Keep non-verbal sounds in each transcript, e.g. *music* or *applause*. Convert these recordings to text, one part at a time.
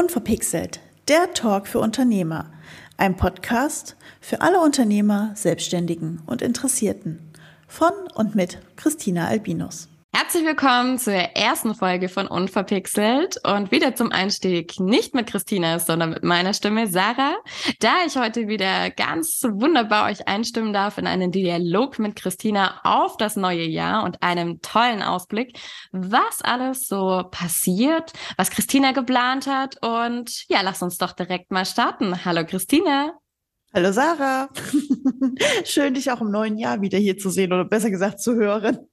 Unverpixelt, der Talk für Unternehmer. Ein Podcast für alle Unternehmer, Selbstständigen und Interessierten. Von und mit Christina Albinus. Herzlich willkommen zur ersten Folge von Unverpixelt und wieder zum Einstieg nicht mit Christina, sondern mit meiner Stimme Sarah, da ich heute wieder ganz wunderbar euch einstimmen darf in einen Dialog mit Christina auf das neue Jahr und einem tollen Ausblick, was alles so passiert, was Christina geplant hat und ja, lass uns doch direkt mal starten. Hallo Christina. Hallo Sarah. *laughs* Schön, dich auch im neuen Jahr wieder hier zu sehen oder besser gesagt zu hören.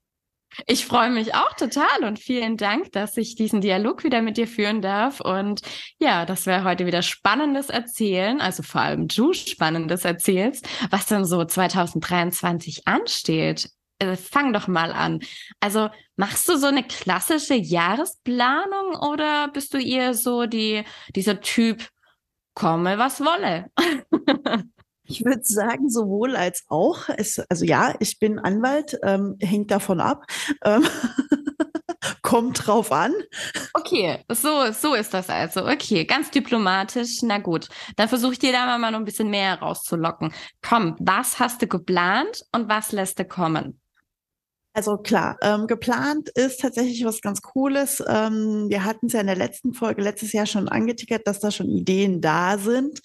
Ich freue mich auch total und vielen Dank, dass ich diesen Dialog wieder mit dir führen darf. Und ja, dass wir heute wieder Spannendes erzählen, also vor allem du Spannendes erzählst, was denn so 2023 ansteht. Äh, fang doch mal an. Also machst du so eine klassische Jahresplanung oder bist du eher so die, dieser Typ, komme was wolle? *laughs* Ich würde sagen, sowohl als auch. Es, also ja, ich bin Anwalt, ähm, hängt davon ab. Ähm, *laughs* kommt drauf an. Okay, so, so ist das also. Okay, ganz diplomatisch. Na gut, dann versuche ich dir da mal noch ein bisschen mehr rauszulocken. Komm, was hast du geplant und was lässt du kommen? Also klar, ähm, geplant ist tatsächlich was ganz Cooles. Ähm, wir hatten es ja in der letzten Folge letztes Jahr schon angetickert, dass da schon Ideen da sind.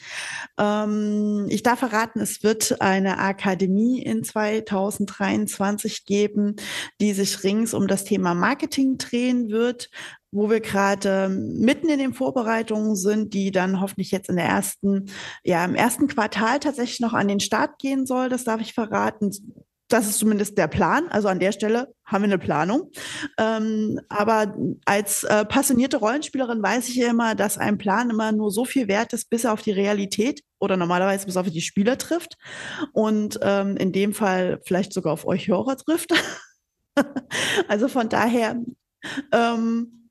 Ähm, ich darf verraten, es wird eine Akademie in 2023 geben, die sich rings um das Thema Marketing drehen wird wo wir gerade mitten in den Vorbereitungen sind, die dann hoffentlich jetzt in der ersten, ja, im ersten Quartal tatsächlich noch an den Start gehen soll. Das darf ich verraten das ist zumindest der Plan. Also an der Stelle haben wir eine Planung. Ähm, aber als äh, passionierte Rollenspielerin weiß ich ja immer, dass ein Plan immer nur so viel wert ist, bis er auf die Realität oder normalerweise bis auf die Spieler trifft. Und ähm, in dem Fall vielleicht sogar auf euch Hörer trifft. *laughs* also von daher, ähm,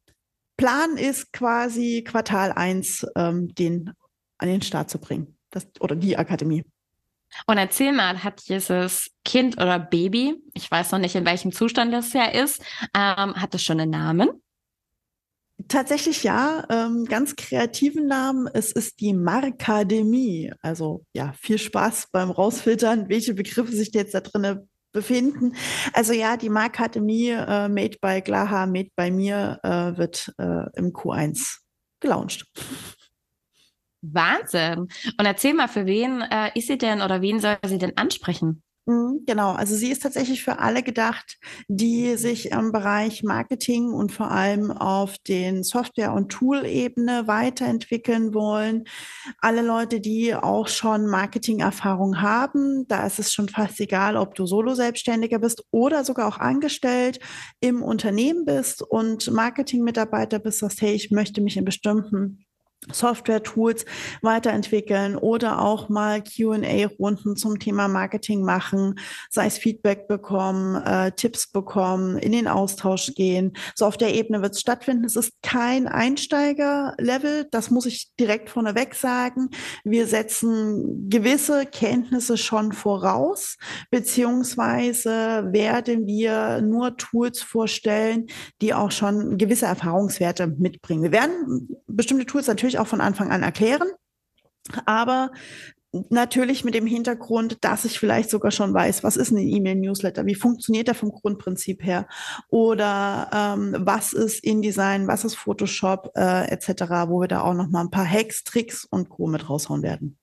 Plan ist quasi Quartal 1, ähm, den an den Start zu bringen. Das, oder die Akademie. Und erzähl mal, hat dieses Kind oder Baby, ich weiß noch nicht, in welchem Zustand das ja ist, ähm, hat es schon einen Namen? Tatsächlich ja, ähm, ganz kreativen Namen. Es ist die Markademie. Also ja, viel Spaß beim Rausfiltern, welche Begriffe sich jetzt da drin befinden. Also ja, die Markademie, äh, Made by Glaha, Made by mir, äh, wird äh, im Q1 gelauncht. Wahnsinn. Und erzähl mal, für wen äh, ist sie denn oder wen soll sie denn ansprechen? Mhm, genau, also sie ist tatsächlich für alle gedacht, die sich im Bereich Marketing und vor allem auf den Software- und Tool-Ebene weiterentwickeln wollen. Alle Leute, die auch schon Marketing-Erfahrung haben, da ist es schon fast egal, ob du Solo-Selbstständiger bist oder sogar auch angestellt im Unternehmen bist und Marketing-Mitarbeiter bist, sagst, hey, ich möchte mich in bestimmten Software-Tools weiterentwickeln oder auch mal QA-Runden zum Thema Marketing machen, sei es Feedback bekommen, äh, Tipps bekommen, in den Austausch gehen. So auf der Ebene wird es stattfinden. Es ist kein Einsteiger-Level, das muss ich direkt vorneweg sagen. Wir setzen gewisse Kenntnisse schon voraus, beziehungsweise werden wir nur Tools vorstellen, die auch schon gewisse Erfahrungswerte mitbringen. Wir werden bestimmte Tools natürlich natürlich auch von Anfang an erklären, aber natürlich mit dem Hintergrund, dass ich vielleicht sogar schon weiß, was ist ein E-Mail-Newsletter, wie funktioniert der vom Grundprinzip her oder ähm, was ist InDesign, was ist Photoshop äh, etc., wo wir da auch noch mal ein paar Hacks, Tricks und Co. mit raushauen werden.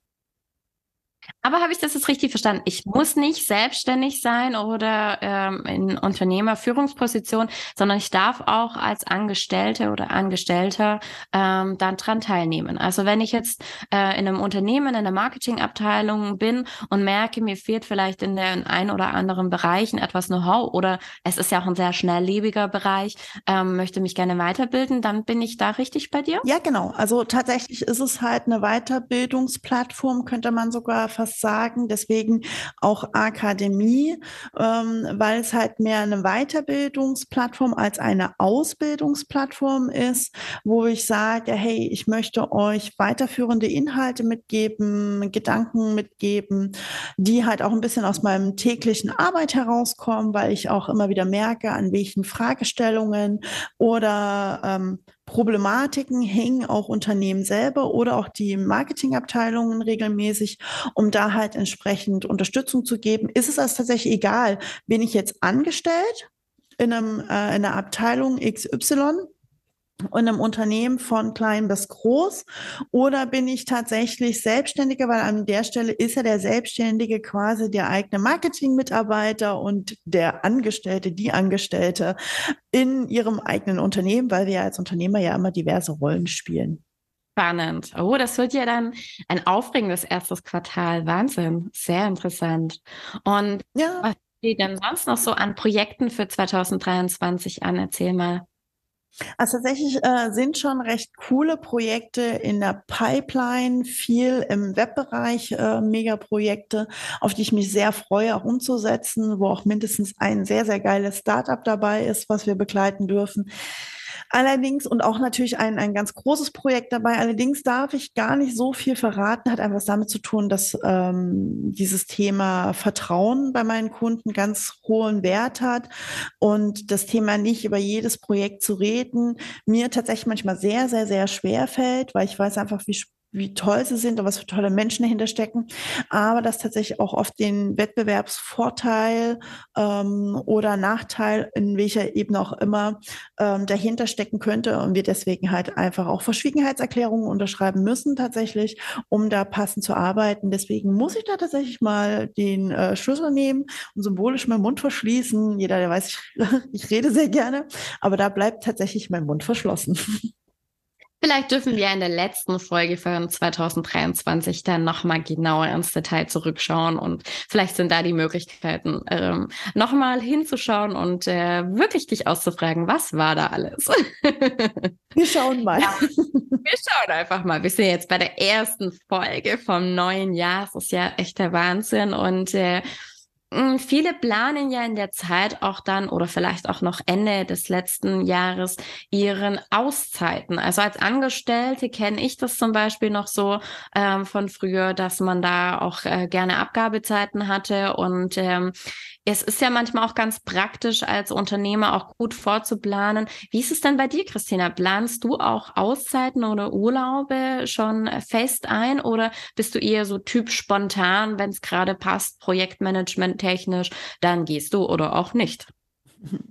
Aber habe ich das jetzt richtig verstanden? Ich muss nicht selbstständig sein oder ähm, in Unternehmerführungsposition, sondern ich darf auch als Angestellte oder Angestellter ähm, dann dran teilnehmen. Also wenn ich jetzt äh, in einem Unternehmen, in einer Marketingabteilung bin und merke, mir fehlt vielleicht in den ein oder anderen Bereichen etwas Know-how oder es ist ja auch ein sehr schnelllebiger Bereich, ähm, möchte mich gerne weiterbilden, dann bin ich da richtig bei dir? Ja, genau. Also tatsächlich ist es halt eine Weiterbildungsplattform, könnte man sogar fast sagen. Deswegen auch Akademie, ähm, weil es halt mehr eine Weiterbildungsplattform als eine Ausbildungsplattform ist, wo ich sage, hey, ich möchte euch weiterführende Inhalte mitgeben, Gedanken mitgeben, die halt auch ein bisschen aus meinem täglichen Arbeit herauskommen, weil ich auch immer wieder merke, an welchen Fragestellungen oder ähm, Problematiken hängen auch Unternehmen selber oder auch die Marketingabteilungen regelmäßig, um da halt entsprechend Unterstützung zu geben. Ist es also tatsächlich egal, bin ich jetzt angestellt in, einem, äh, in einer Abteilung XY in einem Unternehmen von klein bis groß oder bin ich tatsächlich Selbstständiger, weil an der Stelle ist ja der Selbstständige quasi der eigene Marketingmitarbeiter und der Angestellte, die Angestellte in ihrem eigenen Unternehmen, weil wir als Unternehmer ja immer diverse Rollen spielen. Spannend. Oh, das wird ja dann ein aufregendes erstes Quartal. Wahnsinn. Sehr interessant. Und ja. was steht denn sonst noch so an Projekten für 2023 an? Erzähl mal. Also tatsächlich äh, sind schon recht coole Projekte in der Pipeline, viel im Webbereich, äh, Megaprojekte, auf die ich mich sehr freue, auch umzusetzen, wo auch mindestens ein sehr, sehr geiles Startup dabei ist, was wir begleiten dürfen. Allerdings und auch natürlich ein, ein ganz großes Projekt dabei. Allerdings darf ich gar nicht so viel verraten, hat einfach damit zu tun, dass ähm, dieses Thema Vertrauen bei meinen Kunden ganz hohen Wert hat und das Thema nicht über jedes Projekt zu reden mir tatsächlich manchmal sehr, sehr, sehr schwer fällt, weil ich weiß einfach, wie wie toll sie sind und was für tolle Menschen dahinter stecken, aber dass tatsächlich auch oft den Wettbewerbsvorteil ähm, oder Nachteil, in welcher Ebene auch immer, ähm, dahinter stecken könnte und wir deswegen halt einfach auch Verschwiegenheitserklärungen unterschreiben müssen tatsächlich, um da passend zu arbeiten. Deswegen muss ich da tatsächlich mal den äh, Schlüssel nehmen und symbolisch meinen Mund verschließen. Jeder, der weiß, ich, *laughs* ich rede sehr gerne, aber da bleibt tatsächlich mein Mund verschlossen. *laughs* Vielleicht dürfen wir in der letzten Folge von 2023 dann nochmal genauer ins Detail zurückschauen und vielleicht sind da die Möglichkeiten, ähm, nochmal hinzuschauen und äh, wirklich dich auszufragen, was war da alles? *laughs* Wir schauen mal. Ja, wir schauen einfach mal. Wir sind jetzt bei der ersten Folge vom neuen Jahr. Das ist ja echt der Wahnsinn und äh, viele planen ja in der Zeit auch dann oder vielleicht auch noch Ende des letzten Jahres ihren Auszeiten. Also als Angestellte kenne ich das zum Beispiel noch so ähm, von früher, dass man da auch äh, gerne Abgabezeiten hatte und ähm, es ist ja manchmal auch ganz praktisch als Unternehmer auch gut vorzuplanen. Wie ist es denn bei dir, Christina? Planst du auch Auszeiten oder Urlaube schon fest ein oder bist du eher so Typ spontan, wenn es gerade passt, Projektmanagement technisch, dann gehst du oder auch nicht?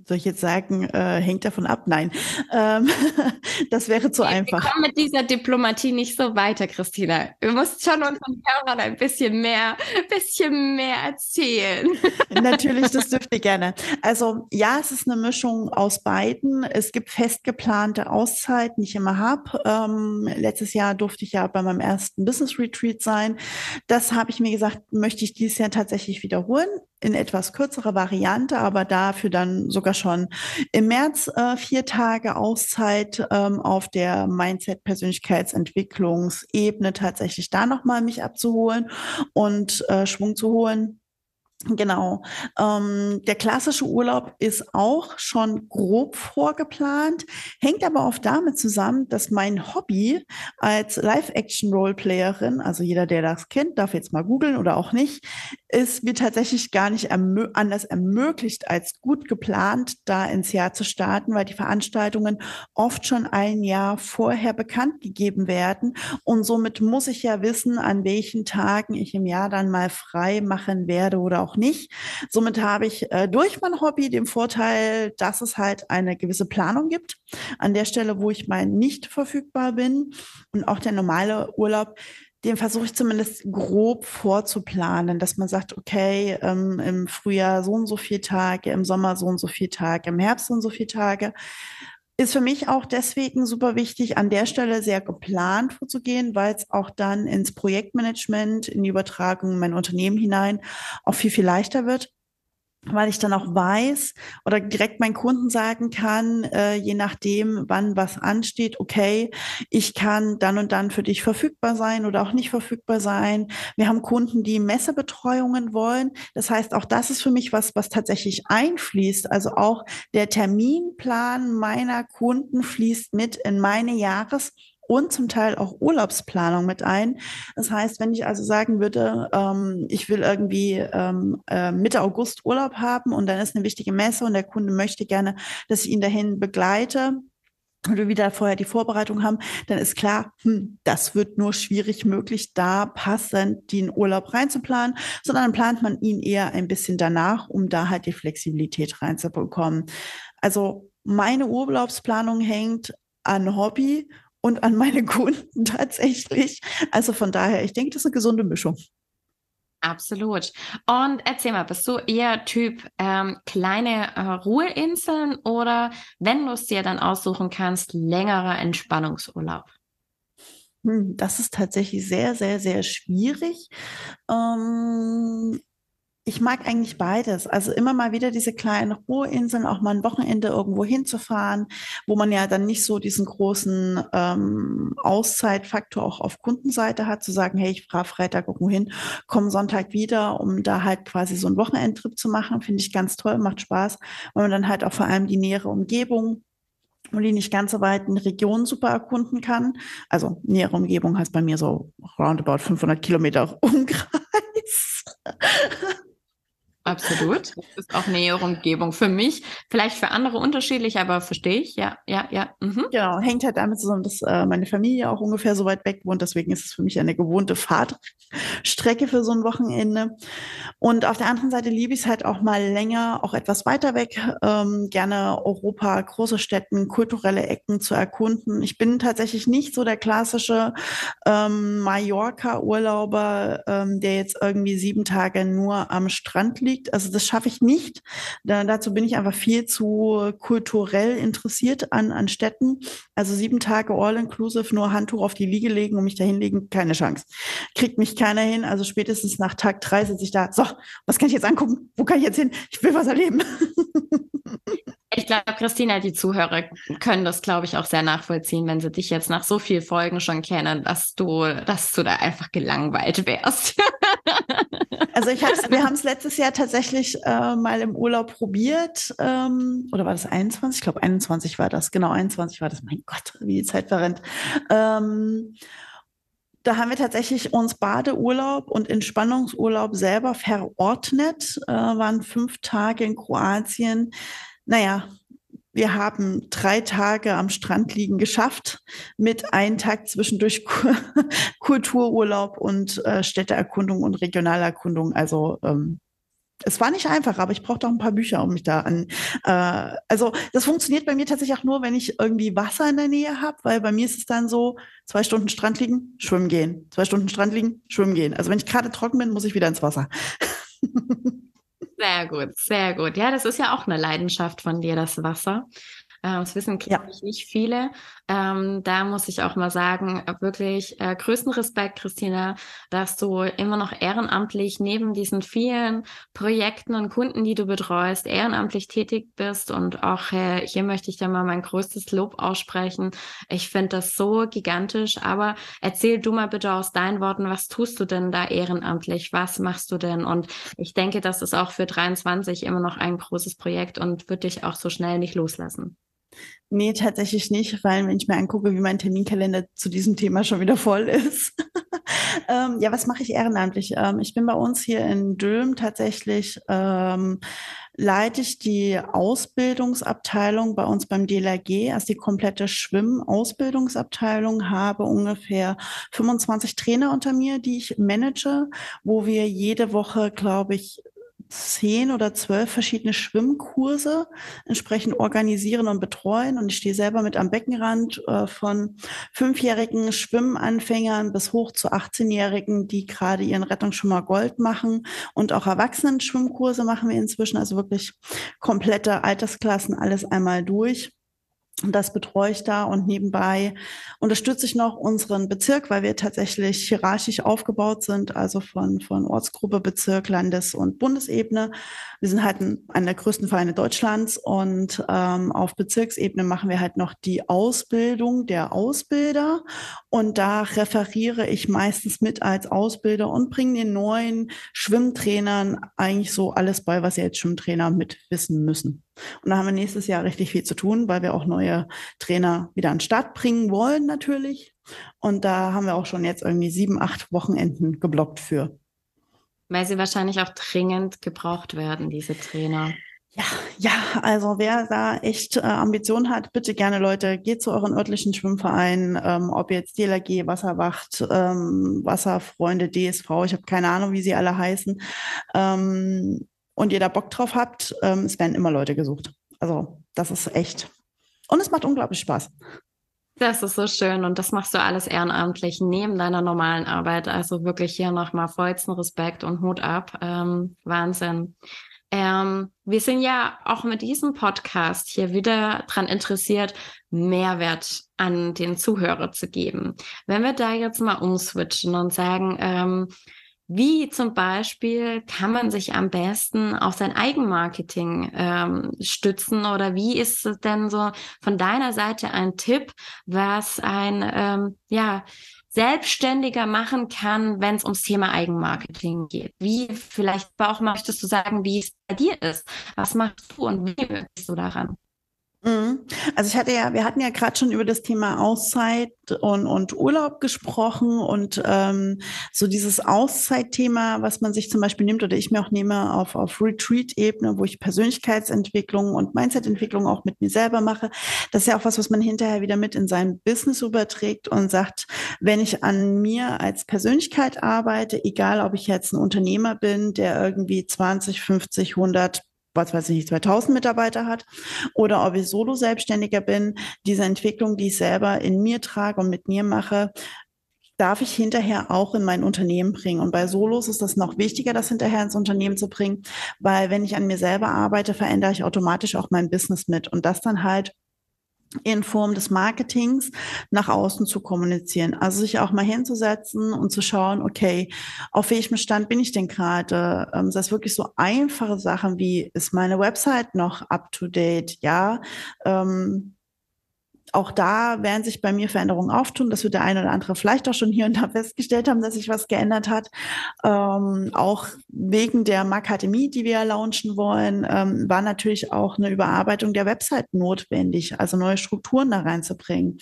Soll ich jetzt sagen, äh, hängt davon ab? Nein, ähm, *laughs* das wäre zu wir, einfach. Wir kommen mit dieser Diplomatie nicht so weiter, Christina. Du musst schon unseren Hörern ein bisschen mehr, bisschen mehr erzählen. *laughs* Natürlich, das *laughs* dürft ihr gerne. Also ja, es ist eine Mischung aus beiden. Es gibt fest geplante Auszeiten, die ich immer habe. Ähm, letztes Jahr durfte ich ja bei meinem ersten Business Retreat sein. Das habe ich mir gesagt, möchte ich dieses Jahr tatsächlich wiederholen in etwas kürzerer Variante, aber dafür dann sogar schon im März äh, vier Tage Auszeit ähm, auf der Mindset-Persönlichkeitsentwicklungsebene tatsächlich da nochmal mich abzuholen und äh, Schwung zu holen. Genau. Ähm, der klassische Urlaub ist auch schon grob vorgeplant, hängt aber oft damit zusammen, dass mein Hobby als Live-Action-Roleplayerin, also jeder, der das kennt, darf jetzt mal googeln oder auch nicht, ist mir tatsächlich gar nicht ermö anders ermöglicht, als gut geplant da ins Jahr zu starten, weil die Veranstaltungen oft schon ein Jahr vorher bekannt gegeben werden. Und somit muss ich ja wissen, an welchen Tagen ich im Jahr dann mal frei machen werde oder auch nicht. Somit habe ich äh, durch mein Hobby den Vorteil, dass es halt eine gewisse Planung gibt. An der Stelle, wo ich mal nicht verfügbar bin und auch der normale Urlaub den versuche ich zumindest grob vorzuplanen, dass man sagt, okay, ähm, im Frühjahr so und so viele Tage, im Sommer so und so viele Tage, im Herbst so und so viele Tage. Ist für mich auch deswegen super wichtig, an der Stelle sehr geplant vorzugehen, weil es auch dann ins Projektmanagement, in die Übertragung in mein Unternehmen hinein auch viel, viel leichter wird weil ich dann auch weiß oder direkt meinen Kunden sagen kann, äh, je nachdem, wann was ansteht, okay, ich kann dann und dann für dich verfügbar sein oder auch nicht verfügbar sein. Wir haben Kunden, die Messebetreuungen wollen. Das heißt, auch das ist für mich was, was tatsächlich einfließt. Also auch der Terminplan meiner Kunden fließt mit in meine Jahres- und zum Teil auch Urlaubsplanung mit ein. Das heißt, wenn ich also sagen würde, ähm, ich will irgendwie ähm, äh, Mitte August Urlaub haben und dann ist eine wichtige Messe und der Kunde möchte gerne, dass ich ihn dahin begleite, wir wieder vorher die Vorbereitung haben, dann ist klar, hm, das wird nur schwierig möglich, da passend den Urlaub reinzuplanen, sondern dann plant man ihn eher ein bisschen danach, um da halt die Flexibilität reinzubekommen. Also meine Urlaubsplanung hängt an Hobby und an meine Kunden *laughs* tatsächlich. Also von daher, ich denke, das ist eine gesunde Mischung. Absolut. Und erzähl mal, bist du eher Typ ähm, kleine äh, Ruheinseln oder wenn du es dir dann aussuchen kannst, längerer Entspannungsurlaub? Hm, das ist tatsächlich sehr, sehr, sehr schwierig. Ähm, ich mag eigentlich beides. Also immer mal wieder diese kleinen Ruheinseln, auch mal ein Wochenende irgendwo hinzufahren, wo man ja dann nicht so diesen großen ähm, Auszeitfaktor auch auf Kundenseite hat, zu sagen, hey, ich fahre Freitag irgendwo hin, komme Sonntag wieder, um da halt quasi so einen Wochenendtrip zu machen. Finde ich ganz toll, macht Spaß, weil man dann halt auch vor allem die nähere Umgebung und die nicht ganz so weiten Regionen super erkunden kann. Also nähere Umgebung heißt bei mir so roundabout 500 Kilometer *laughs* Umkreis. Absolut. Das ist auch nähere Umgebung. Für mich, vielleicht für andere unterschiedlich, aber verstehe ich. Ja, ja, ja. Mhm. Genau, hängt halt damit zusammen, dass äh, meine Familie auch ungefähr so weit weg wohnt. Deswegen ist es für mich eine gewohnte Fahrtstrecke für so ein Wochenende. Und auf der anderen Seite liebe ich es halt auch mal länger, auch etwas weiter weg, ähm, gerne Europa, große Städten, kulturelle Ecken zu erkunden. Ich bin tatsächlich nicht so der klassische ähm, Mallorca-Urlauber, ähm, der jetzt irgendwie sieben Tage nur am Strand liegt liegt. Also das schaffe ich nicht. Da, dazu bin ich einfach viel zu kulturell interessiert an, an Städten. Also sieben Tage all-inclusive, nur Handtuch auf die Liege legen und mich da hinlegen, keine Chance. Kriegt mich keiner hin. Also spätestens nach Tag drei sitze ich da, so, was kann ich jetzt angucken? Wo kann ich jetzt hin? Ich will was erleben. *laughs* Ich glaube, Christina, die Zuhörer können das, glaube ich, auch sehr nachvollziehen, wenn sie dich jetzt nach so vielen Folgen schon kennen, dass du, dass du da einfach gelangweilt wärst. *laughs* Also ich hab's, wir haben es letztes Jahr tatsächlich äh, mal im Urlaub probiert. Ähm, oder war das 21? Ich glaube, 21 war das. Genau, 21 war das. Mein Gott, wie die Zeit verrennt. Ähm, da haben wir tatsächlich uns Badeurlaub und Entspannungsurlaub selber verordnet, äh, waren fünf Tage in Kroatien. Naja, wir haben drei Tage am Strand liegen geschafft mit einem Tag zwischendurch *laughs* Kultururlaub und äh, Städteerkundung und Regionalerkundung. Also ähm, es war nicht einfach, aber ich brauchte auch ein paar Bücher, um mich da an. Äh, also das funktioniert bei mir tatsächlich auch nur, wenn ich irgendwie Wasser in der Nähe habe, weil bei mir ist es dann so, zwei Stunden Strand liegen, schwimmen gehen. Zwei Stunden Strand liegen, schwimmen gehen. Also wenn ich gerade trocken bin, muss ich wieder ins Wasser. *laughs* Sehr gut, sehr gut. Ja, das ist ja auch eine Leidenschaft von dir, das Wasser. Äh, das wissen, glaube ja. ich, nicht viele. Ähm, da muss ich auch mal sagen, wirklich äh, größten Respekt, Christina, dass du immer noch ehrenamtlich neben diesen vielen Projekten und Kunden, die du betreust, ehrenamtlich tätig bist. Und auch äh, hier möchte ich dir mal mein größtes Lob aussprechen. Ich finde das so gigantisch. Aber erzähl du mal bitte aus deinen Worten, was tust du denn da ehrenamtlich? Was machst du denn? Und ich denke, das ist auch für 23 immer noch ein großes Projekt und wird dich auch so schnell nicht loslassen. Nee, tatsächlich nicht, weil wenn ich mir angucke, wie mein Terminkalender zu diesem Thema schon wieder voll ist. *laughs* ähm, ja, was mache ich ehrenamtlich? Ähm, ich bin bei uns hier in Dülm tatsächlich, ähm, leite ich die Ausbildungsabteilung bei uns beim DLRG, also die komplette Schwimmausbildungsabteilung, habe ungefähr 25 Trainer unter mir, die ich manage, wo wir jede Woche, glaube ich, zehn oder zwölf verschiedene Schwimmkurse entsprechend organisieren und betreuen. Und ich stehe selber mit am Beckenrand äh, von fünfjährigen Schwimmanfängern bis hoch zu 18-Jährigen, die gerade ihren Rettungsschwimmer Gold machen. Und auch Erwachsenen-Schwimmkurse machen wir inzwischen, also wirklich komplette Altersklassen, alles einmal durch. Das betreue ich da und nebenbei unterstütze ich noch unseren Bezirk, weil wir tatsächlich hierarchisch aufgebaut sind, also von, von Ortsgruppe, Bezirk, Landes- und Bundesebene. Wir sind halt ein, einer der größten Vereine Deutschlands und ähm, auf Bezirksebene machen wir halt noch die Ausbildung der Ausbilder und da referiere ich meistens mit als Ausbilder und bringe den neuen Schwimmtrainern eigentlich so alles bei, was sie als Schwimmtrainer mit wissen müssen. Und da haben wir nächstes Jahr richtig viel zu tun, weil wir auch neue Trainer wieder an den Start bringen wollen natürlich. Und da haben wir auch schon jetzt irgendwie sieben, acht Wochenenden geblockt für. Weil sie wahrscheinlich auch dringend gebraucht werden, diese Trainer. Ja, Ja, also wer da echt äh, Ambitionen hat, bitte gerne Leute, geht zu euren örtlichen Schwimmvereinen, ähm, ob jetzt DLRG, Wasserwacht, ähm, Wasserfreunde, DSV, ich habe keine Ahnung, wie sie alle heißen. Ähm, und ihr da Bock drauf habt, ähm, es werden immer Leute gesucht. Also das ist echt. Und es macht unglaublich Spaß. Das ist so schön und das machst du alles ehrenamtlich neben deiner normalen Arbeit. Also wirklich hier nochmal vollsten Respekt und Hut ab. Ähm, Wahnsinn. Ähm, wir sind ja auch mit diesem Podcast hier wieder dran interessiert, Mehrwert an den Zuhörer zu geben. Wenn wir da jetzt mal umswitchen und sagen, ähm, wie zum Beispiel kann man sich am besten auf sein Eigenmarketing ähm, stützen oder wie ist es denn so von deiner Seite ein Tipp, was ein ähm, ja selbstständiger machen kann, wenn es ums Thema Eigenmarketing geht? Wie vielleicht auch möchtest du sagen, wie es bei dir ist? Was machst du und wie bist du daran? Mhm. Also ich hatte ja, wir hatten ja gerade schon über das Thema Auszeit und, und Urlaub gesprochen und ähm, so dieses Auszeitthema, was man sich zum Beispiel nimmt oder ich mir auch nehme auf, auf Retreat-Ebene, wo ich Persönlichkeitsentwicklung und Mindset-Entwicklung auch mit mir selber mache. Das ist ja auch was, was man hinterher wieder mit in sein Business überträgt und sagt, wenn ich an mir als Persönlichkeit arbeite, egal ob ich jetzt ein Unternehmer bin, der irgendwie 20, 50, 100 was weiß ich, 2000 Mitarbeiter hat oder ob ich Solo-Selbstständiger bin, diese Entwicklung, die ich selber in mir trage und mit mir mache, darf ich hinterher auch in mein Unternehmen bringen. Und bei Solos ist das noch wichtiger, das hinterher ins Unternehmen zu bringen, weil wenn ich an mir selber arbeite, verändere ich automatisch auch mein Business mit und das dann halt in Form des Marketings nach außen zu kommunizieren. Also sich auch mal hinzusetzen und zu schauen, okay, auf welchem Stand bin ich denn gerade? Ähm, das ist wirklich so einfache Sachen wie, ist meine Website noch up to date? Ja, ähm, auch da werden sich bei mir Veränderungen auftun. Das wird der eine oder andere vielleicht auch schon hier und da festgestellt haben, dass sich was geändert hat. Ähm, auch wegen der Makademie, die wir launchen wollen, ähm, war natürlich auch eine Überarbeitung der Website notwendig, also neue Strukturen da reinzubringen.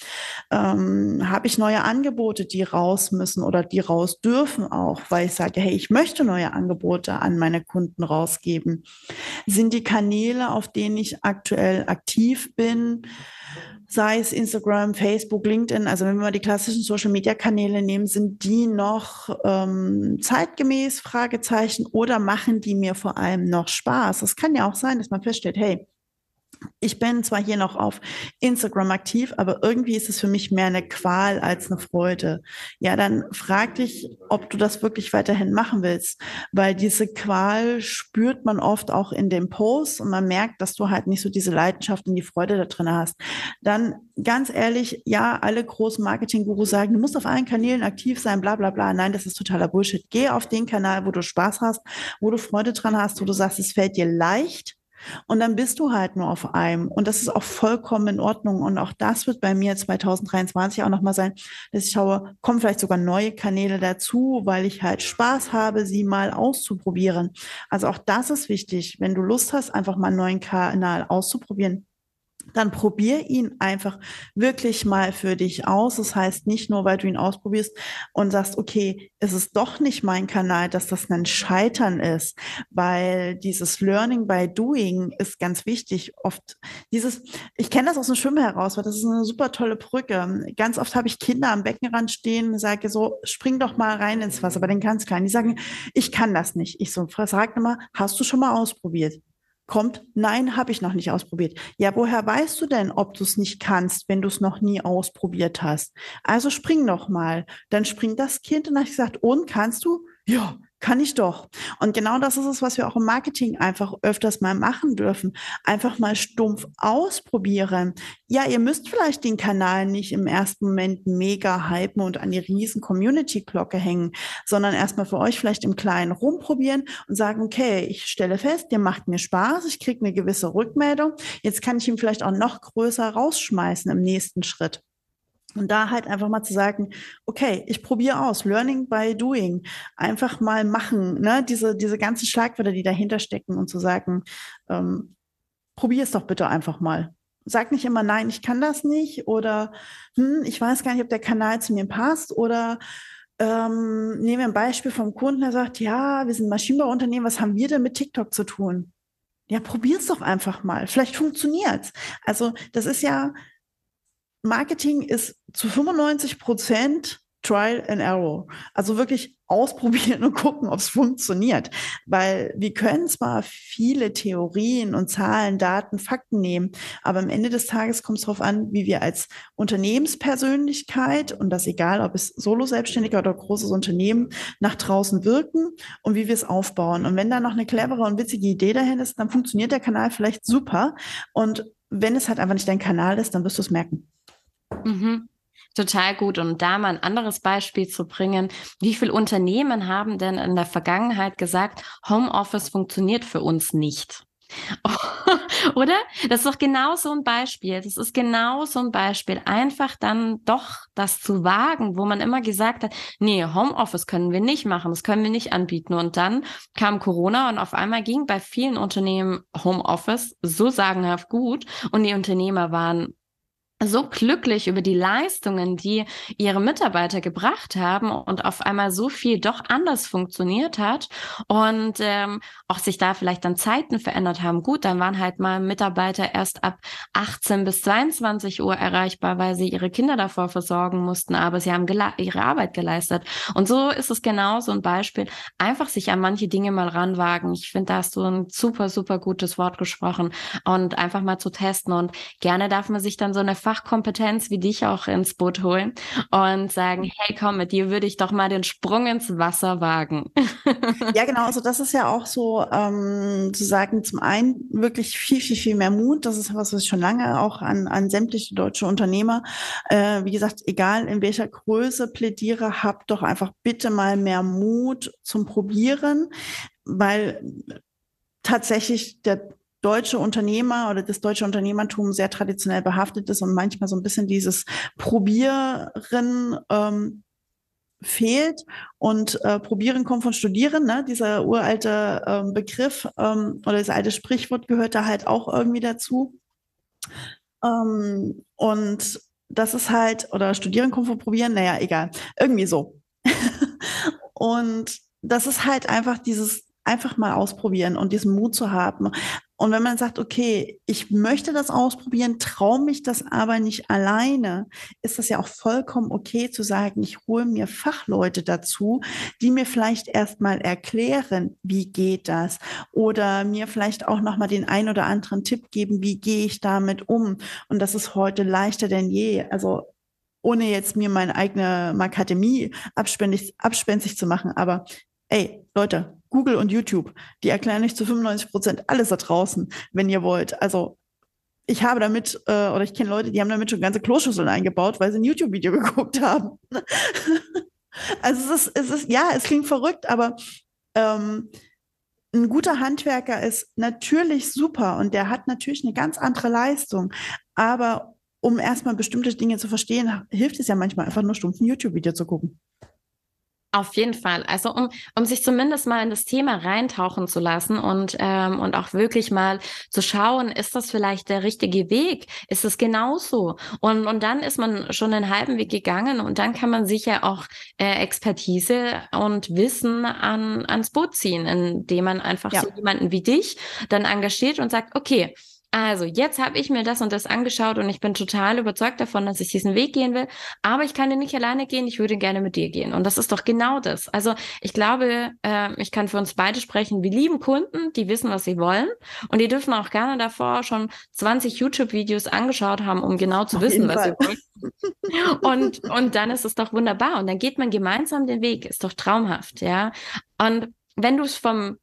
Ähm, Habe ich neue Angebote, die raus müssen oder die raus dürfen auch, weil ich sage, hey, ich möchte neue Angebote an meine Kunden rausgeben. Sind die Kanäle, auf denen ich aktuell aktiv bin, sei es Instagram, Facebook, LinkedIn, also wenn wir mal die klassischen Social-Media-Kanäle nehmen, sind die noch ähm, zeitgemäß, Fragezeichen, oder machen die mir vor allem noch Spaß? Es kann ja auch sein, dass man feststellt, hey, ich bin zwar hier noch auf Instagram aktiv, aber irgendwie ist es für mich mehr eine Qual als eine Freude. Ja, dann frag dich, ob du das wirklich weiterhin machen willst, weil diese Qual spürt man oft auch in den Posts und man merkt, dass du halt nicht so diese Leidenschaft und die Freude da drin hast. Dann ganz ehrlich, ja, alle großen Marketing-Gurus sagen, du musst auf allen Kanälen aktiv sein, bla bla bla. Nein, das ist totaler Bullshit. Geh auf den Kanal, wo du Spaß hast, wo du Freude dran hast, wo du sagst, es fällt dir leicht und dann bist du halt nur auf einem. Und das ist auch vollkommen in Ordnung. Und auch das wird bei mir 2023 auch nochmal sein, dass ich schaue, kommen vielleicht sogar neue Kanäle dazu, weil ich halt Spaß habe, sie mal auszuprobieren. Also auch das ist wichtig. Wenn du Lust hast, einfach mal einen neuen Kanal auszuprobieren, dann probier ihn einfach wirklich mal für dich aus. Das heißt nicht nur, weil du ihn ausprobierst und sagst, okay, es ist doch nicht mein Kanal, dass das ein Scheitern ist, weil dieses Learning by Doing ist ganz wichtig. Oft dieses, ich kenne das aus dem Schwimmen heraus, weil das ist eine super tolle Brücke. Ganz oft habe ich Kinder am Beckenrand stehen, sage so, spring doch mal rein ins Wasser, bei den ganz Kleinen. Die sagen, ich kann das nicht. Ich so, frag immer, hast du schon mal ausprobiert? Kommt, nein, habe ich noch nicht ausprobiert. Ja, woher weißt du denn, ob du es nicht kannst, wenn du es noch nie ausprobiert hast? Also spring noch mal. Dann springt das Kind und hat gesagt, und kannst du? Ja, kann ich doch. Und genau das ist es, was wir auch im Marketing einfach öfters mal machen dürfen. Einfach mal stumpf ausprobieren. Ja, ihr müsst vielleicht den Kanal nicht im ersten Moment mega hypen und an die riesen Community-Glocke hängen, sondern erstmal für euch vielleicht im Kleinen rumprobieren und sagen, okay, ich stelle fest, der macht mir Spaß, ich kriege eine gewisse Rückmeldung. Jetzt kann ich ihn vielleicht auch noch größer rausschmeißen im nächsten Schritt. Und da halt einfach mal zu sagen, okay, ich probiere aus, Learning by Doing, einfach mal machen, ne? diese, diese ganzen Schlagwörter, die dahinter stecken und zu sagen, ähm, probier es doch bitte einfach mal. Sag nicht immer, nein, ich kann das nicht oder hm, ich weiß gar nicht, ob der Kanal zu mir passt oder ähm, nehmen wir ein Beispiel vom Kunden, der sagt, ja, wir sind Maschinenbauunternehmen, was haben wir denn mit TikTok zu tun? Ja, probier's doch einfach mal. Vielleicht funktioniert's. Also, das ist ja, Marketing ist zu 95 Prozent Trial and Error. Also wirklich ausprobieren und gucken, ob es funktioniert. Weil wir können zwar viele Theorien und Zahlen, Daten, Fakten nehmen, aber am Ende des Tages kommt es darauf an, wie wir als Unternehmenspersönlichkeit, und das egal, ob es Solo-Selbstständiger oder großes Unternehmen, nach draußen wirken und wie wir es aufbauen. Und wenn da noch eine clevere und witzige Idee dahin ist, dann funktioniert der Kanal vielleicht super. Und wenn es halt einfach nicht dein Kanal ist, dann wirst du es merken. Mhm. Total gut. Und da mal ein anderes Beispiel zu bringen. Wie viele Unternehmen haben denn in der Vergangenheit gesagt, Homeoffice funktioniert für uns nicht? *laughs* Oder? Das ist doch genau so ein Beispiel. Das ist genau so ein Beispiel. Einfach dann doch das zu wagen, wo man immer gesagt hat, nee, Homeoffice können wir nicht machen, das können wir nicht anbieten. Und dann kam Corona und auf einmal ging bei vielen Unternehmen Homeoffice so sagenhaft gut und die Unternehmer waren so glücklich über die Leistungen, die ihre Mitarbeiter gebracht haben und auf einmal so viel doch anders funktioniert hat und ähm, auch sich da vielleicht dann Zeiten verändert haben. Gut, dann waren halt mal Mitarbeiter erst ab 18 bis 22 Uhr erreichbar, weil sie ihre Kinder davor versorgen mussten, aber sie haben ihre Arbeit geleistet. Und so ist es genau so ein Beispiel. Einfach sich an manche Dinge mal ranwagen. Ich finde, da hast du ein super, super gutes Wort gesprochen und einfach mal zu testen und gerne darf man sich dann so eine Fachkompetenz wie dich auch ins Boot holen und sagen, hey, komm, mit dir würde ich doch mal den Sprung ins Wasser wagen. ja, *laughs* genau. Also das ist ja auch so, ähm, zu sagen, zum einen wirklich viel, viel, viel mehr Mut. Das ist was, was ich schon lange auch an, an sämtliche deutsche Unternehmer, äh, wie gesagt, egal in welcher Größe plädiere, habt doch einfach bitte mal mehr Mut zum Probieren, weil tatsächlich der deutsche Unternehmer oder das deutsche Unternehmertum sehr traditionell behaftet ist und manchmal so ein bisschen dieses Probieren ähm, fehlt und äh, probieren kommt von studieren, ne? dieser uralte ähm, Begriff ähm, oder das alte Sprichwort gehört da halt auch irgendwie dazu. Ähm, und das ist halt, oder studieren kommt von probieren, naja, egal, irgendwie so. *laughs* und das ist halt einfach dieses einfach mal ausprobieren und diesen Mut zu haben. Und wenn man sagt, okay, ich möchte das ausprobieren, traue mich das aber nicht alleine, ist das ja auch vollkommen okay zu sagen, ich hole mir Fachleute dazu, die mir vielleicht erstmal erklären, wie geht das oder mir vielleicht auch nochmal den ein oder anderen Tipp geben, wie gehe ich damit um. Und das ist heute leichter denn je. Also ohne jetzt mir meine eigene Akademie abspenstig, abspenstig zu machen, aber ey, Leute, Google und YouTube, die erklären euch zu 95 Prozent alles da draußen, wenn ihr wollt. Also ich habe damit, äh, oder ich kenne Leute, die haben damit schon ganze Kloschüsseln eingebaut, weil sie ein YouTube-Video *laughs* geguckt haben. also es ist, es ist, ja, es klingt verrückt, aber ähm, ein guter Handwerker ist natürlich super und der hat natürlich eine ganz andere Leistung. Aber um erstmal bestimmte Dinge zu verstehen, hilft es ja manchmal einfach nur stumpf ein YouTube-Video zu gucken. Auf jeden Fall. Also um, um sich zumindest mal in das Thema reintauchen zu lassen und, ähm, und auch wirklich mal zu schauen, ist das vielleicht der richtige Weg? Ist es genauso? Und, und dann ist man schon einen halben Weg gegangen und dann kann man sich ja auch äh, Expertise und Wissen an, ans Boot ziehen, indem man einfach ja. so jemanden wie dich dann engagiert und sagt, okay, also, jetzt habe ich mir das und das angeschaut und ich bin total überzeugt davon, dass ich diesen Weg gehen will. Aber ich kann den nicht alleine gehen, ich würde gerne mit dir gehen. Und das ist doch genau das. Also, ich glaube, äh, ich kann für uns beide sprechen. Wir lieben Kunden, die wissen, was sie wollen. Und die dürfen auch gerne davor schon 20 YouTube-Videos angeschaut haben, um genau zu Auf wissen, was sie wollen. und, und dann ist es doch wunderbar. Und dann geht man gemeinsam den Weg. Ist doch traumhaft, ja. Und wenn du es vom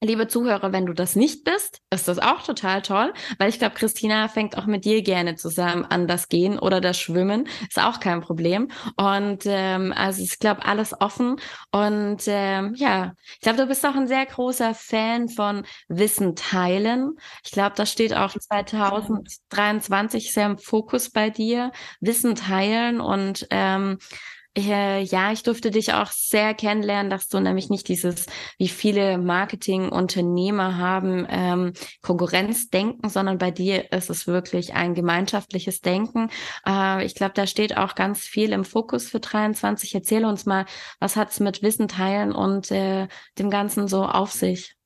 Liebe Zuhörer, wenn du das nicht bist, ist das auch total toll, weil ich glaube, Christina fängt auch mit dir gerne zusammen an das Gehen oder das Schwimmen, ist auch kein Problem. Und ähm, also ich glaube, alles offen. Und ähm, ja, ich glaube, du bist auch ein sehr großer Fan von Wissen teilen. Ich glaube, das steht auch 2023 sehr im Fokus bei dir. Wissen teilen und ähm, äh, ja, ich durfte dich auch sehr kennenlernen, dass du nämlich nicht dieses, wie viele Marketingunternehmer haben, ähm, Konkurrenzdenken, sondern bei dir ist es wirklich ein gemeinschaftliches Denken. Äh, ich glaube, da steht auch ganz viel im Fokus für 23. Erzähle uns mal, was hat's mit Wissen teilen und äh, dem Ganzen so auf sich?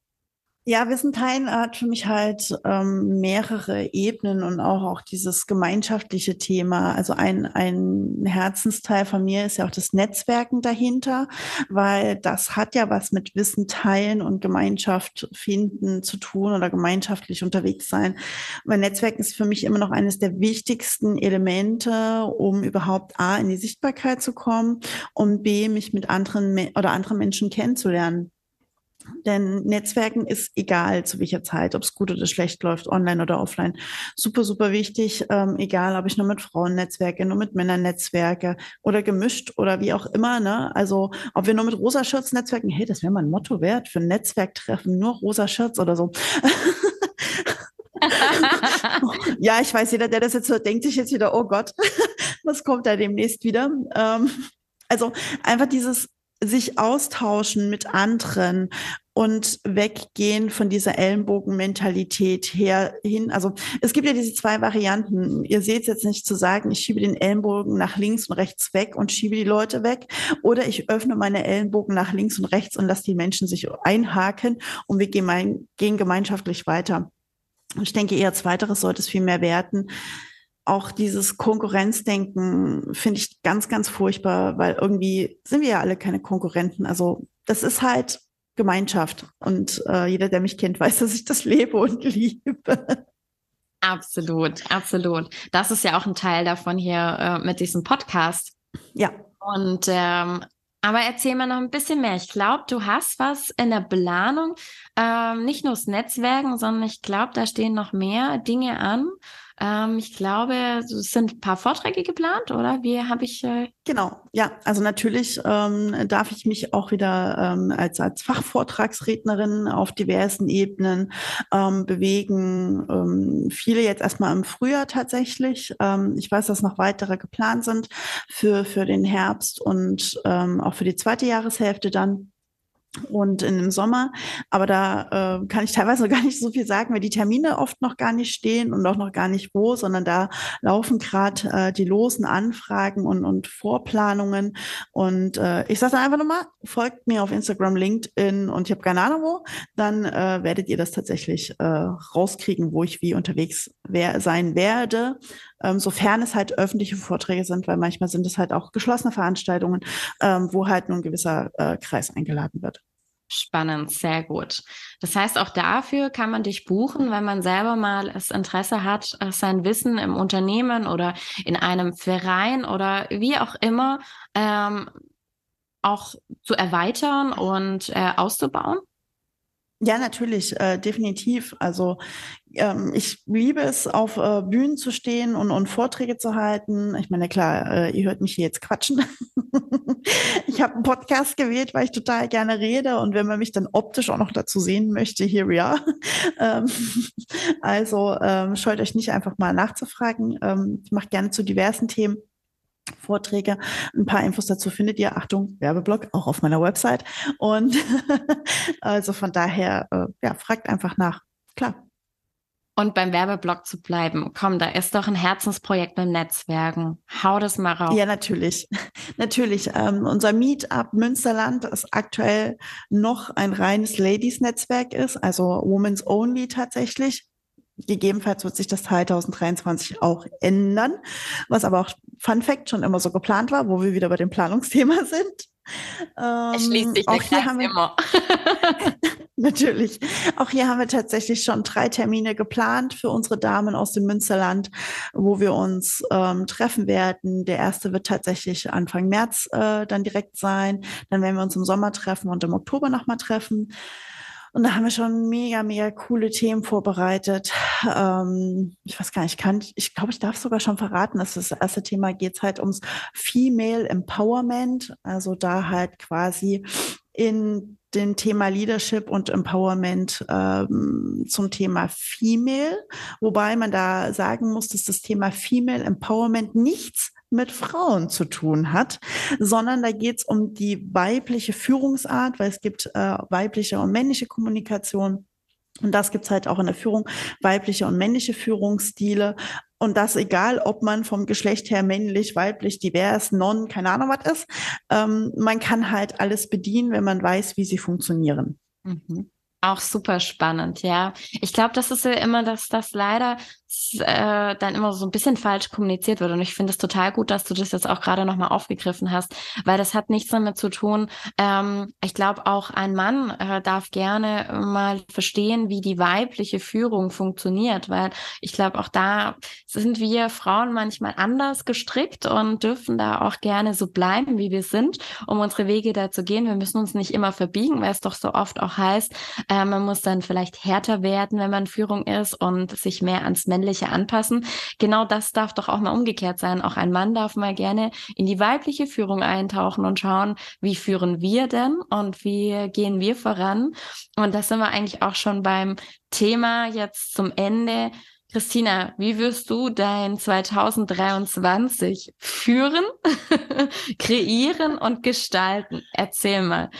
Ja, Wissen teilen hat für mich halt ähm, mehrere Ebenen und auch, auch dieses gemeinschaftliche Thema. Also ein, ein Herzensteil von mir ist ja auch das Netzwerken dahinter, weil das hat ja was mit Wissen teilen und Gemeinschaft finden zu tun oder gemeinschaftlich unterwegs sein. Weil Netzwerken ist für mich immer noch eines der wichtigsten Elemente, um überhaupt A, in die Sichtbarkeit zu kommen und B, mich mit anderen oder anderen Menschen kennenzulernen. Denn Netzwerken ist egal zu welcher Zeit, ob es gut oder schlecht läuft, online oder offline. Super, super wichtig. Ähm, egal, ob ich nur mit Frauen netzwerke, nur mit Männern netzwerke oder gemischt oder wie auch immer. Ne? Also ob wir nur mit rosa Shirts netzwerken, hey, das wäre mal ein Motto wert für ein Netzwerktreffen, nur rosa Shirts oder so. *laughs* ja, ich weiß, jeder, der das jetzt hört, denkt sich jetzt wieder, oh Gott, *laughs* was kommt da demnächst wieder? Ähm, also einfach dieses sich austauschen mit anderen und weggehen von dieser Ellenbogenmentalität her hin. Also es gibt ja diese zwei Varianten. Ihr seht jetzt nicht zu sagen, ich schiebe den Ellenbogen nach links und rechts weg und schiebe die Leute weg. Oder ich öffne meine Ellenbogen nach links und rechts und lasse die Menschen sich einhaken und wir gehen, gehen gemeinschaftlich weiter. Ich denke eher zweiteres sollte es viel mehr werten auch dieses Konkurrenzdenken finde ich ganz, ganz furchtbar, weil irgendwie sind wir ja alle keine Konkurrenten. Also das ist halt Gemeinschaft. Und äh, jeder, der mich kennt, *laughs* weiß, dass ich das lebe und liebe. Absolut, absolut. Das ist ja auch ein Teil davon hier äh, mit diesem Podcast. Ja. Und ähm, aber erzähl mal noch ein bisschen mehr. Ich glaube, du hast was in der Planung, ähm, nicht nur das Netzwerken, sondern ich glaube, da stehen noch mehr Dinge an. Ähm, ich glaube, es sind ein paar Vorträge geplant, oder? Wie habe ich. Äh genau, ja. Also natürlich ähm, darf ich mich auch wieder ähm, als, als Fachvortragsrednerin auf diversen Ebenen ähm, bewegen. Ähm, viele jetzt erstmal im Frühjahr tatsächlich. Ähm, ich weiß, dass noch weitere geplant sind für, für den Herbst und auch für die zweite Jahreshälfte dann und in dem Sommer. Aber da äh, kann ich teilweise *laughs* gar nicht so viel sagen, weil die Termine oft noch gar nicht stehen und auch noch gar nicht wo, sondern da laufen gerade äh, die losen Anfragen und, und Vorplanungen. Und äh, ich sage dann einfach nochmal, folgt mir auf Instagram, LinkedIn und ich habe keine Ahnung wo, dann äh, werdet ihr das tatsächlich äh, rauskriegen, wo ich wie unterwegs wer sein werde. Ähm, sofern es halt öffentliche Vorträge sind, weil manchmal sind es halt auch geschlossene Veranstaltungen, ähm, wo halt nur ein gewisser äh, Kreis eingeladen wird. Spannend, sehr gut. Das heißt, auch dafür kann man dich buchen, wenn man selber mal das Interesse hat, äh, sein Wissen im Unternehmen oder in einem Verein oder wie auch immer ähm, auch zu erweitern und äh, auszubauen? Ja, natürlich, äh, definitiv. Also ähm, ich liebe es, auf äh, Bühnen zu stehen und, und Vorträge zu halten. Ich meine, klar, äh, ihr hört mich hier jetzt quatschen. *laughs* ich habe einen Podcast gewählt, weil ich total gerne rede. Und wenn man mich dann optisch auch noch dazu sehen möchte, here we are. *laughs* ähm, also ähm, scheut euch nicht einfach mal nachzufragen. Ähm, ich mache gerne zu diversen Themen Vorträge. Ein paar Infos dazu findet ihr, Achtung, Werbeblock, auch auf meiner Website. Und *laughs* also von daher, äh, ja, fragt einfach nach. Klar. Und beim Werbeblock zu bleiben, komm, da ist doch ein Herzensprojekt mit Netzwerken. Hau das mal raus. Ja, natürlich. *laughs* natürlich. Ähm, unser Meetup Münsterland, das aktuell noch ein reines Ladies-Netzwerk ist, also Women's Only tatsächlich. Gegebenenfalls wird sich das 2023 auch ändern, was aber auch Fun Fact schon immer so geplant war, wo wir wieder bei dem Planungsthema *laughs* sind. Ähm, es schließt sich auch hier haben wir, immer. *laughs* natürlich. Auch hier haben wir tatsächlich schon drei Termine geplant für unsere Damen aus dem Münsterland, wo wir uns ähm, treffen werden. Der erste wird tatsächlich Anfang März äh, dann direkt sein. Dann werden wir uns im Sommer treffen und im Oktober nochmal treffen. Und da haben wir schon mega, mega coole Themen vorbereitet. Ähm, ich weiß gar nicht, ich kann, ich glaube, ich darf sogar schon verraten, dass das erste Thema geht halt ums Female Empowerment. Also da halt quasi in dem Thema Leadership und Empowerment ähm, zum Thema Female, wobei man da sagen muss, dass das Thema Female Empowerment nichts mit Frauen zu tun hat, sondern da geht es um die weibliche Führungsart, weil es gibt äh, weibliche und männliche Kommunikation. Und das gibt's halt auch in der Führung, weibliche und männliche Führungsstile. Und das egal, ob man vom Geschlecht her männlich, weiblich, divers, non, keine Ahnung was ist. Ähm, man kann halt alles bedienen, wenn man weiß, wie sie funktionieren. Mhm. Auch super spannend, ja. Ich glaube, das ist ja immer, dass das leider äh, dann immer so ein bisschen falsch kommuniziert wird. Und ich finde es total gut, dass du das jetzt auch gerade nochmal aufgegriffen hast, weil das hat nichts damit zu tun. Ähm, ich glaube, auch ein Mann äh, darf gerne mal verstehen, wie die weibliche Führung funktioniert, weil ich glaube, auch da sind wir Frauen manchmal anders gestrickt und dürfen da auch gerne so bleiben, wie wir sind, um unsere Wege da zu gehen. Wir müssen uns nicht immer verbiegen, weil es doch so oft auch heißt, äh, man muss dann vielleicht härter werden, wenn man Führung ist und sich mehr ans Männliche anpassen. Genau das darf doch auch mal umgekehrt sein. Auch ein Mann darf mal gerne in die weibliche Führung eintauchen und schauen, wie führen wir denn und wie gehen wir voran. Und das sind wir eigentlich auch schon beim Thema jetzt zum Ende. Christina, wie wirst du dein 2023 führen, *laughs* kreieren und gestalten? Erzähl mal.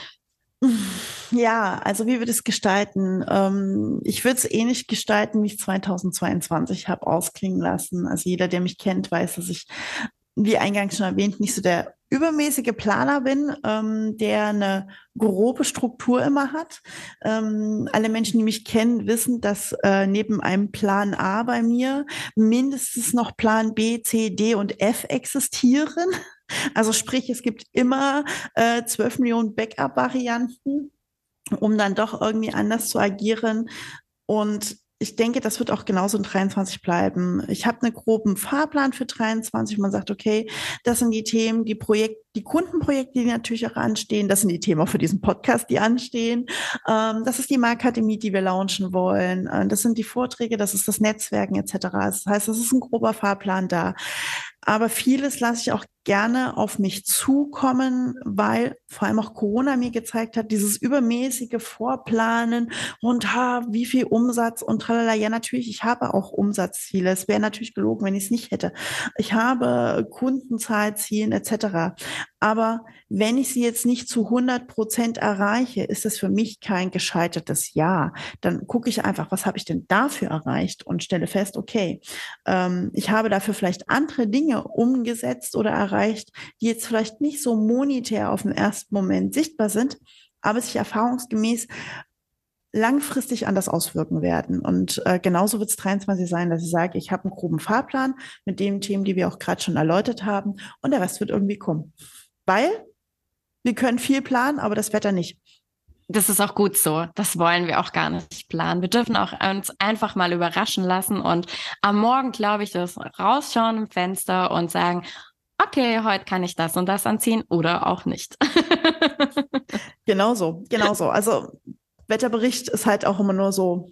Ja, also wie wir das gestalten? Ähm, ich würde es ähnlich gestalten, wie ich 2022 habe ausklingen lassen. Also jeder, der mich kennt, weiß, dass ich, wie eingangs schon erwähnt, nicht so der übermäßige Planer bin, ähm, der eine grobe Struktur immer hat. Ähm, alle Menschen, die mich kennen, wissen, dass äh, neben einem Plan A bei mir mindestens noch Plan B, C, D und F existieren. *laughs* Also sprich, es gibt immer äh, 12 Millionen Backup-Varianten, um dann doch irgendwie anders zu agieren. Und ich denke, das wird auch genauso in 23 bleiben. Ich habe einen groben Fahrplan für 23. Man sagt, okay, das sind die Themen, die Projekte, die Kundenprojekte, die natürlich auch anstehen. Das sind die Themen auch für diesen Podcast, die anstehen. Ähm, das ist die Markakademie, die wir launchen wollen. Äh, das sind die Vorträge, das ist das Netzwerken etc. Das heißt, das ist ein grober Fahrplan da. Aber vieles lasse ich auch gerne auf mich zukommen, weil vor allem auch Corona mir gezeigt hat, dieses übermäßige Vorplanen und ha, wie viel Umsatz und tralala. Ja, natürlich, ich habe auch Umsatzziele. Es wäre natürlich gelogen, wenn ich es nicht hätte. Ich habe Kundenzahlziele etc. Aber wenn ich sie jetzt nicht zu 100 Prozent erreiche, ist es für mich kein gescheitertes Jahr. Dann gucke ich einfach, was habe ich denn dafür erreicht und stelle fest, okay, ähm, ich habe dafür vielleicht andere Dinge umgesetzt oder erreicht, die jetzt vielleicht nicht so monetär auf den ersten Moment sichtbar sind, aber sich erfahrungsgemäß langfristig anders auswirken werden. Und äh, genauso wird es 23 sein, dass ich sage, ich habe einen groben Fahrplan mit den Themen, die wir auch gerade schon erläutert haben, und der Rest wird irgendwie kommen. Weil wir können viel planen, aber das Wetter nicht. Das ist auch gut so. Das wollen wir auch gar nicht planen. Wir dürfen auch uns einfach mal überraschen lassen und am Morgen, glaube ich, das rausschauen im Fenster und sagen, okay, heute kann ich das und das anziehen oder auch nicht. *laughs* genauso, genauso. Also Wetterbericht ist halt auch immer nur so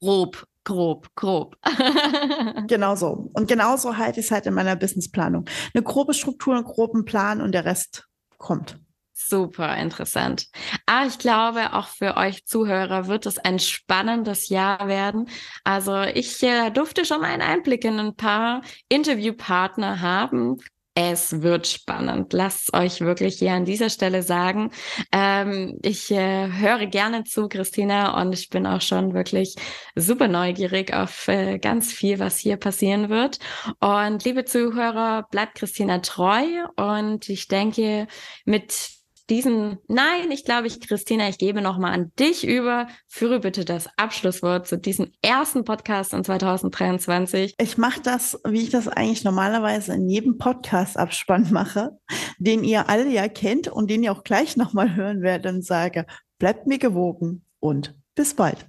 grob, grob, grob. *laughs* genauso. Und genauso halt ist halt in meiner Businessplanung. Eine grobe Struktur, einen groben Plan und der Rest kommt. Super interessant. Aber ah, ich glaube, auch für euch Zuhörer wird es ein spannendes Jahr werden. Also ich äh, durfte schon einen Einblick in ein paar Interviewpartner haben, es wird spannend. Lasst euch wirklich hier an dieser Stelle sagen. Ähm, ich äh, höre gerne zu, Christina, und ich bin auch schon wirklich super neugierig auf äh, ganz viel, was hier passieren wird. Und liebe Zuhörer, bleibt Christina treu. Und ich denke, mit diesen, nein, ich glaube, ich, Christina, ich gebe nochmal an dich über. Führe bitte das Abschlusswort zu diesem ersten Podcast in 2023. Ich mache das, wie ich das eigentlich normalerweise in jedem Podcast-Abspann mache, den ihr alle ja kennt und den ihr auch gleich nochmal hören werdet und sage, bleibt mir gewogen und bis bald.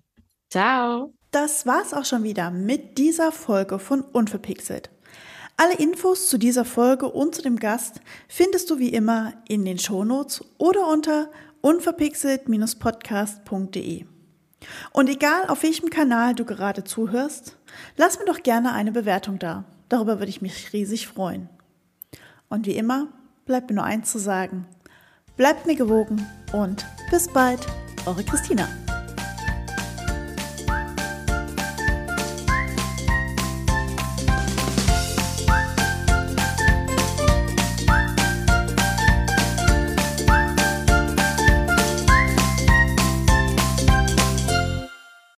Ciao. Das war's auch schon wieder mit dieser Folge von Unverpixelt. Alle Infos zu dieser Folge und zu dem Gast findest du wie immer in den Shownotes oder unter unverpixelt-podcast.de. Und egal auf welchem Kanal du gerade zuhörst, lass mir doch gerne eine Bewertung da. Darüber würde ich mich riesig freuen. Und wie immer bleibt mir nur eins zu sagen. Bleibt mir gewogen und bis bald, eure Christina.